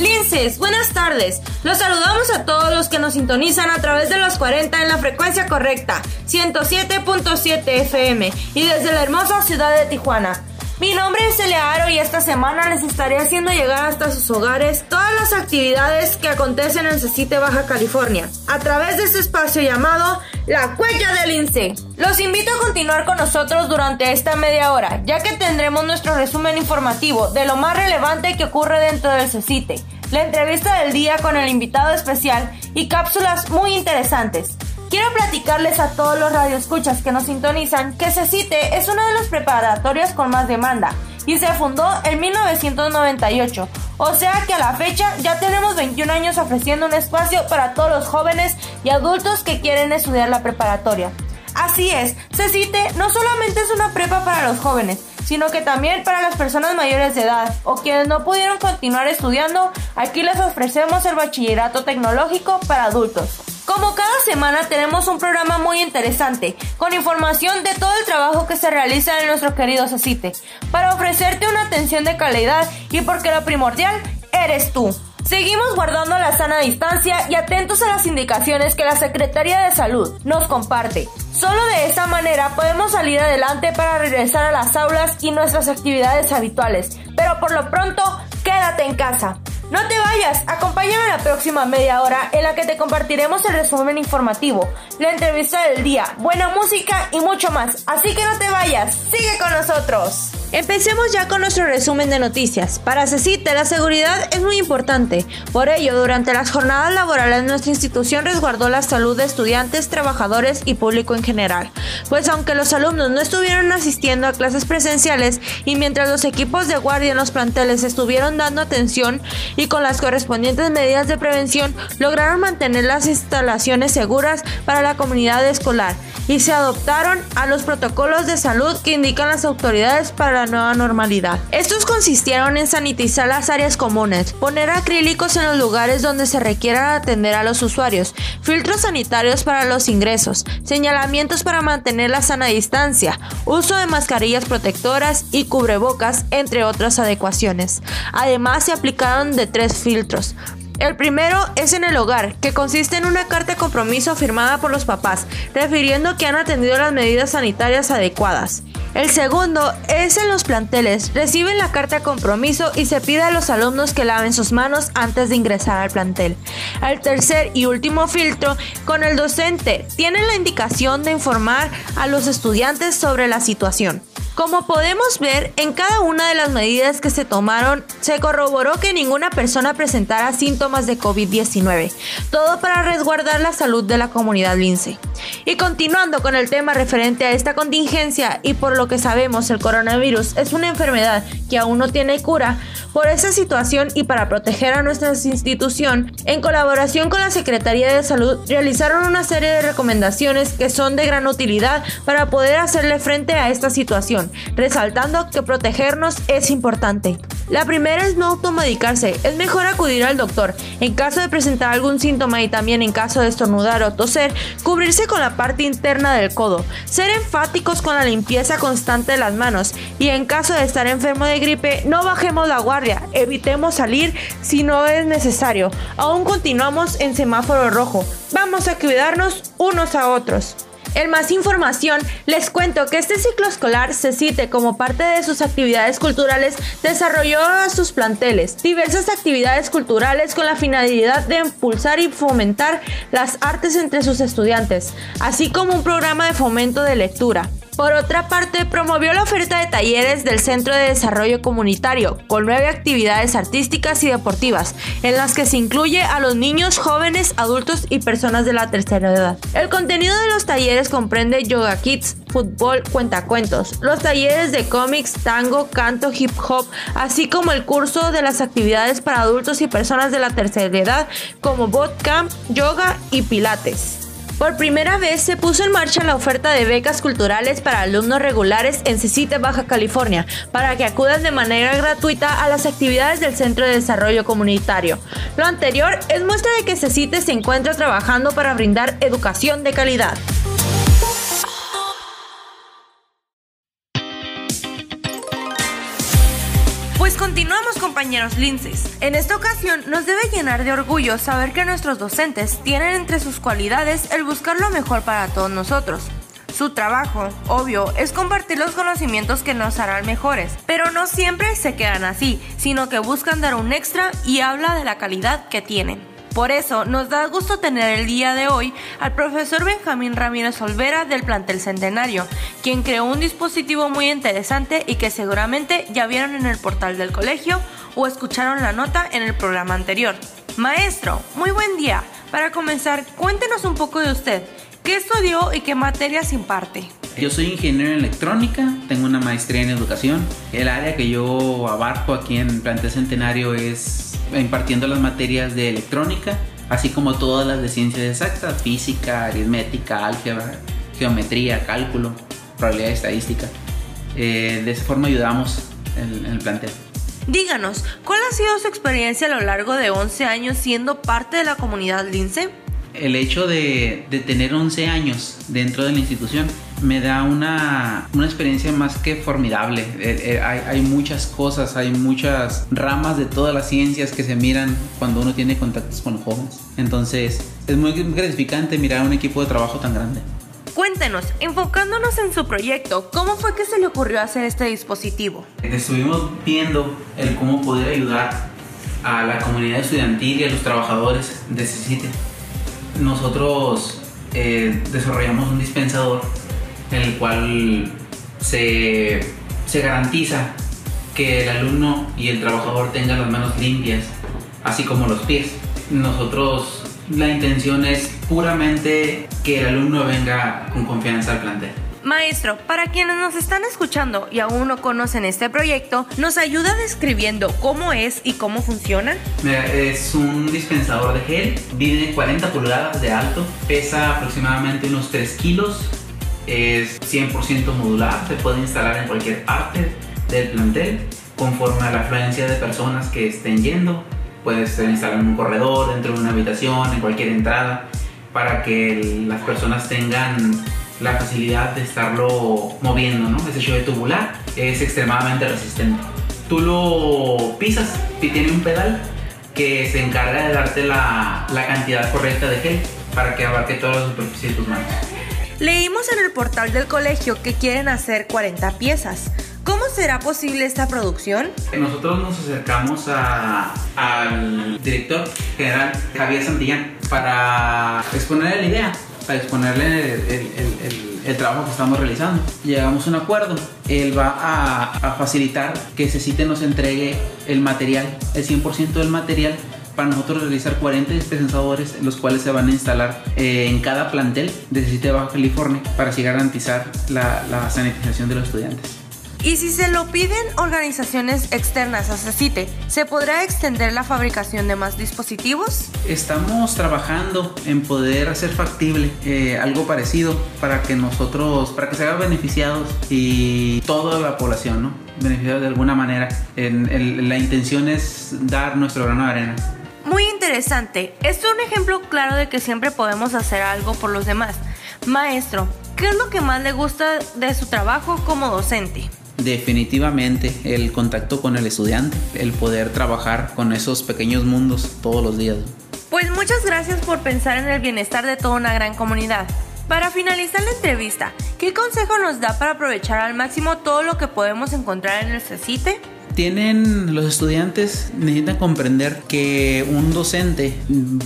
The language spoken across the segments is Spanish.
Linces, buenas tardes. Los saludamos a todos los que nos sintonizan a través de los 40 en la frecuencia correcta, 107.7 FM y desde la hermosa ciudad de Tijuana. Mi nombre es Elearo y esta semana les estaré haciendo llegar hasta sus hogares todas las actividades que acontecen en Cecite, Baja California, a través de este espacio llamado La Cuella del INSE. Los invito a continuar con nosotros durante esta media hora, ya que tendremos nuestro resumen informativo de lo más relevante que ocurre dentro del Cecite, la entrevista del día con el invitado especial y cápsulas muy interesantes. Quiero platicarles a todos los radioescuchas que nos sintonizan que CECITE es uno de los preparatorios con más demanda y se fundó en 1998. O sea que a la fecha ya tenemos 21 años ofreciendo un espacio para todos los jóvenes y adultos que quieren estudiar la preparatoria. Así es, CECITE no solamente es una prepa para los jóvenes, sino que también para las personas mayores de edad o quienes no pudieron continuar estudiando, aquí les ofrecemos el bachillerato tecnológico para adultos. Como cada semana tenemos un programa muy interesante, con información de todo el trabajo que se realiza en nuestro querido CECITE, para ofrecerte una atención de calidad y porque lo primordial eres tú. Seguimos guardando la sana distancia y atentos a las indicaciones que la Secretaría de Salud nos comparte. Solo de esa manera podemos salir adelante para regresar a las aulas y nuestras actividades habituales. Pero por lo pronto, quédate en casa. No te vayas, acompáñame la próxima media hora en la que te compartiremos el resumen informativo, la entrevista del día, buena música y mucho más. Así que no te vayas, sigue con nosotros. Empecemos ya con nuestro resumen de noticias. Para CECITE, la seguridad es muy importante. Por ello, durante las jornadas laborales, nuestra institución resguardó la salud de estudiantes, trabajadores y público en general. Pues aunque los alumnos no estuvieron asistiendo a clases presenciales y mientras los equipos de guardia en los planteles estuvieron dando atención y con las correspondientes medidas de prevención, lograron mantener las instalaciones seguras para la comunidad escolar y se adoptaron a los protocolos de salud que indican las autoridades para la nueva normalidad. Estos consistieron en sanitizar las áreas comunes, poner acrílicos en los lugares donde se requiera atender a los usuarios, filtros sanitarios para los ingresos, señalamientos para mantener la sana distancia, uso de mascarillas protectoras y cubrebocas, entre otras adecuaciones. Además, se aplicaron de tres filtros, el primero es en el hogar, que consiste en una carta de compromiso firmada por los papás, refiriendo que han atendido las medidas sanitarias adecuadas. El segundo es en los planteles. Reciben la carta compromiso y se pide a los alumnos que laven sus manos antes de ingresar al plantel. El tercer y último filtro con el docente. Tienen la indicación de informar a los estudiantes sobre la situación. Como podemos ver, en cada una de las medidas que se tomaron, se corroboró que ninguna persona presentara síntomas de COVID-19, todo para resguardar la salud de la comunidad lince. Y continuando con el tema referente a esta contingencia y por lo que sabemos el coronavirus es una enfermedad que aún no tiene cura, por esa situación y para proteger a nuestra institución, en colaboración con la Secretaría de Salud realizaron una serie de recomendaciones que son de gran utilidad para poder hacerle frente a esta situación resaltando que protegernos es importante. La primera es no automedicarse, es mejor acudir al doctor. En caso de presentar algún síntoma y también en caso de estornudar o toser, cubrirse con la parte interna del codo, ser enfáticos con la limpieza constante de las manos y en caso de estar enfermo de gripe, no bajemos la guardia, evitemos salir si no es necesario. Aún continuamos en semáforo rojo. Vamos a cuidarnos unos a otros. En más información, les cuento que este ciclo escolar se cite como parte de sus actividades culturales, desarrolló a sus planteles diversas actividades culturales con la finalidad de impulsar y fomentar las artes entre sus estudiantes, así como un programa de fomento de lectura. Por otra parte, promovió la oferta de talleres del Centro de Desarrollo Comunitario, con nueve actividades artísticas y deportivas, en las que se incluye a los niños, jóvenes, adultos y personas de la tercera edad. El contenido de los talleres comprende yoga kids, fútbol, cuentacuentos, los talleres de cómics, tango, canto, hip hop, así como el curso de las actividades para adultos y personas de la tercera edad, como bootcamp, yoga y pilates. Por primera vez se puso en marcha la oferta de becas culturales para alumnos regulares en Cecite, Baja California, para que acudan de manera gratuita a las actividades del Centro de Desarrollo Comunitario. Lo anterior es muestra de que Cecite se encuentra trabajando para brindar educación de calidad. Continuamos compañeros linces. En esta ocasión nos debe llenar de orgullo saber que nuestros docentes tienen entre sus cualidades el buscar lo mejor para todos nosotros. Su trabajo, obvio, es compartir los conocimientos que nos harán mejores, pero no siempre se quedan así, sino que buscan dar un extra y habla de la calidad que tienen. Por eso nos da gusto tener el día de hoy al profesor Benjamín Ramírez Olvera del plantel Centenario, quien creó un dispositivo muy interesante y que seguramente ya vieron en el portal del colegio o escucharon la nota en el programa anterior. Maestro, muy buen día. Para comenzar, cuéntenos un poco de usted. ¿Qué estudió y qué materias imparte? Yo soy ingeniero en electrónica, tengo una maestría en educación. El área que yo abarco aquí en Plantel Centenario es impartiendo las materias de electrónica, así como todas las de ciencias exactas, física, aritmética, álgebra, geometría, cálculo, probabilidad estadística. Eh, de esa forma ayudamos en, en el plantel. Díganos, ¿cuál ha sido su experiencia a lo largo de 11 años siendo parte de la comunidad Lince? El hecho de, tener 11 años dentro de la institución me da una, experiencia más que formidable. Eh, eh, hay, muchas cosas, hay muchas ramas de todas las ciencias que se miran cuando uno tiene contactos con los jóvenes. Entonces es muy gratificante mirar un equipo de trabajo tan grande. Cuéntenos, enfocándonos en su proyecto, ¿cómo fue que se le ocurrió hacer este dispositivo? Estuvimos viendo el cómo poder ayudar a la comunidad estudiantil y a los trabajadores de ese sitio nosotros eh, desarrollamos un dispensador en el cual se, se garantiza que el alumno y el trabajador tengan las manos limpias, así como los pies. Nosotros la intención es puramente que el alumno venga con confianza al plantel. Maestro, para quienes nos están escuchando y aún no conocen este proyecto, ¿nos ayuda describiendo cómo es y cómo funciona? es un dispensador de gel, mide 40 pulgadas de alto, pesa aproximadamente unos 3 kilos, es 100% modular, se puede instalar en cualquier parte del plantel conforme a la afluencia de personas que estén yendo. Puede ser instalado en un corredor, dentro de una habitación, en cualquier entrada, para que las personas tengan la facilidad de estarlo moviendo, ¿no? Ese show tubular es extremadamente resistente. Tú lo pisas y tiene un pedal que se encarga de darte la, la cantidad correcta de gel para que abarque toda la superficie de tus manos. Leímos en el portal del colegio que quieren hacer 40 piezas. ¿Cómo será posible esta producción? Nosotros nos acercamos al director general Javier Santillán para exponer la idea para exponerle el, trabajo que estamos realizando. Llegamos a un acuerdo. Él va a, facilitar que sitio nos entregue el material, el 100% del material para nosotros realizar 40 dispensadores, los cuales se van a instalar eh, en cada plantel de sitio de Baja California para así garantizar la, la sanitización de los estudiantes. Y si se lo piden organizaciones externas a CITE, ¿se podrá extender la fabricación de más dispositivos? Estamos trabajando en poder hacer factible eh, algo parecido para que nosotros, para que se hagan beneficiados y toda la población, ¿no? Beneficiados de alguna manera. En, la intención es dar nuestro grano de arena. Muy interesante. Es un ejemplo claro de que siempre podemos hacer algo por los demás. Maestro, ¿qué es lo que más le gusta de su trabajo como docente? Definitivamente el contacto con el estudiante, el poder trabajar con esos pequeños mundos todos los días. Pues muchas gracias por pensar en el bienestar de toda una gran comunidad. Para finalizar la entrevista, ¿qué consejo nos da para aprovechar al máximo todo lo que podemos encontrar en el CECITE? Tienen los estudiantes necesitan comprender que un docente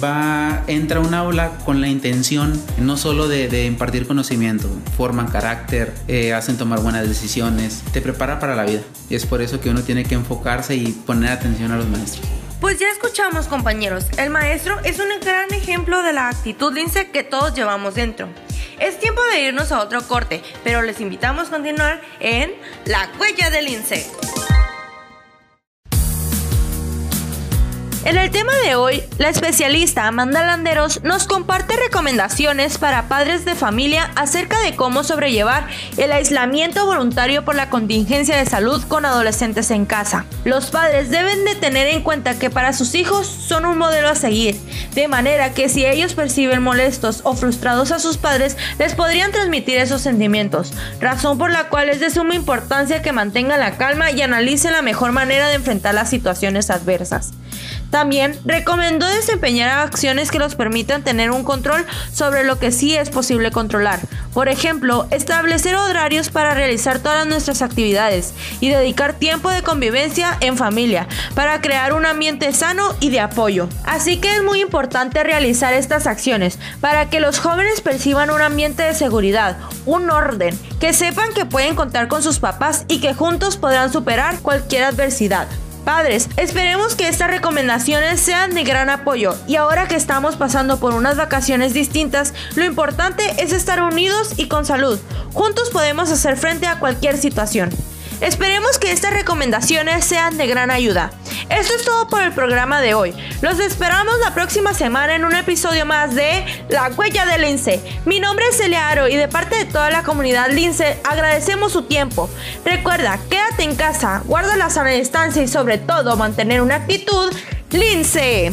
va entra a un aula con la intención no solo de, impartir conocimiento forman carácter eh, hacen tomar buenas decisiones te prepara para la vida y es por eso que uno tiene que enfocarse y poner atención a los maestros pues ya escuchamos compañeros, el maestro es un gran ejemplo de la actitud lince que todos llevamos dentro. Es tiempo de irnos a otro corte, pero les invitamos a continuar en La Huella del Lince. En el tema de hoy, la especialista Amanda Landeros nos comparte recomendaciones para padres de familia acerca de cómo sobrellevar el aislamiento voluntario por la contingencia de salud con adolescentes en casa. Los padres deben de tener en cuenta que para sus hijos son un modelo a seguir, de manera que si ellos perciben molestos o frustrados a sus padres, les podrían transmitir esos sentimientos, razón por la cual es de suma importancia que mantengan la calma y analicen la mejor manera de enfrentar las situaciones adversas. También recomendó desempeñar acciones que los permitan tener un control sobre lo que sí es posible controlar. Por ejemplo, establecer horarios para realizar todas nuestras actividades y dedicar tiempo de convivencia en familia para crear un ambiente sano y de apoyo. Así que es muy importante realizar estas acciones para que los jóvenes perciban un ambiente de seguridad, un orden, que sepan que pueden contar con sus papás y que juntos podrán superar cualquier adversidad. Padres, esperemos que estas recomendaciones sean de gran apoyo y ahora que estamos pasando por unas vacaciones distintas, lo importante es estar unidos y con salud. Juntos podemos hacer frente a cualquier situación. Esperemos que estas recomendaciones sean de gran ayuda. Esto es todo por el programa de hoy. Los esperamos la próxima semana en un episodio más de La Huella de Lince. Mi nombre es Aro y de parte de toda la comunidad Lince agradecemos su tiempo. Recuerda, quédate en casa, guarda la sana distancia y sobre todo mantener una actitud Lince.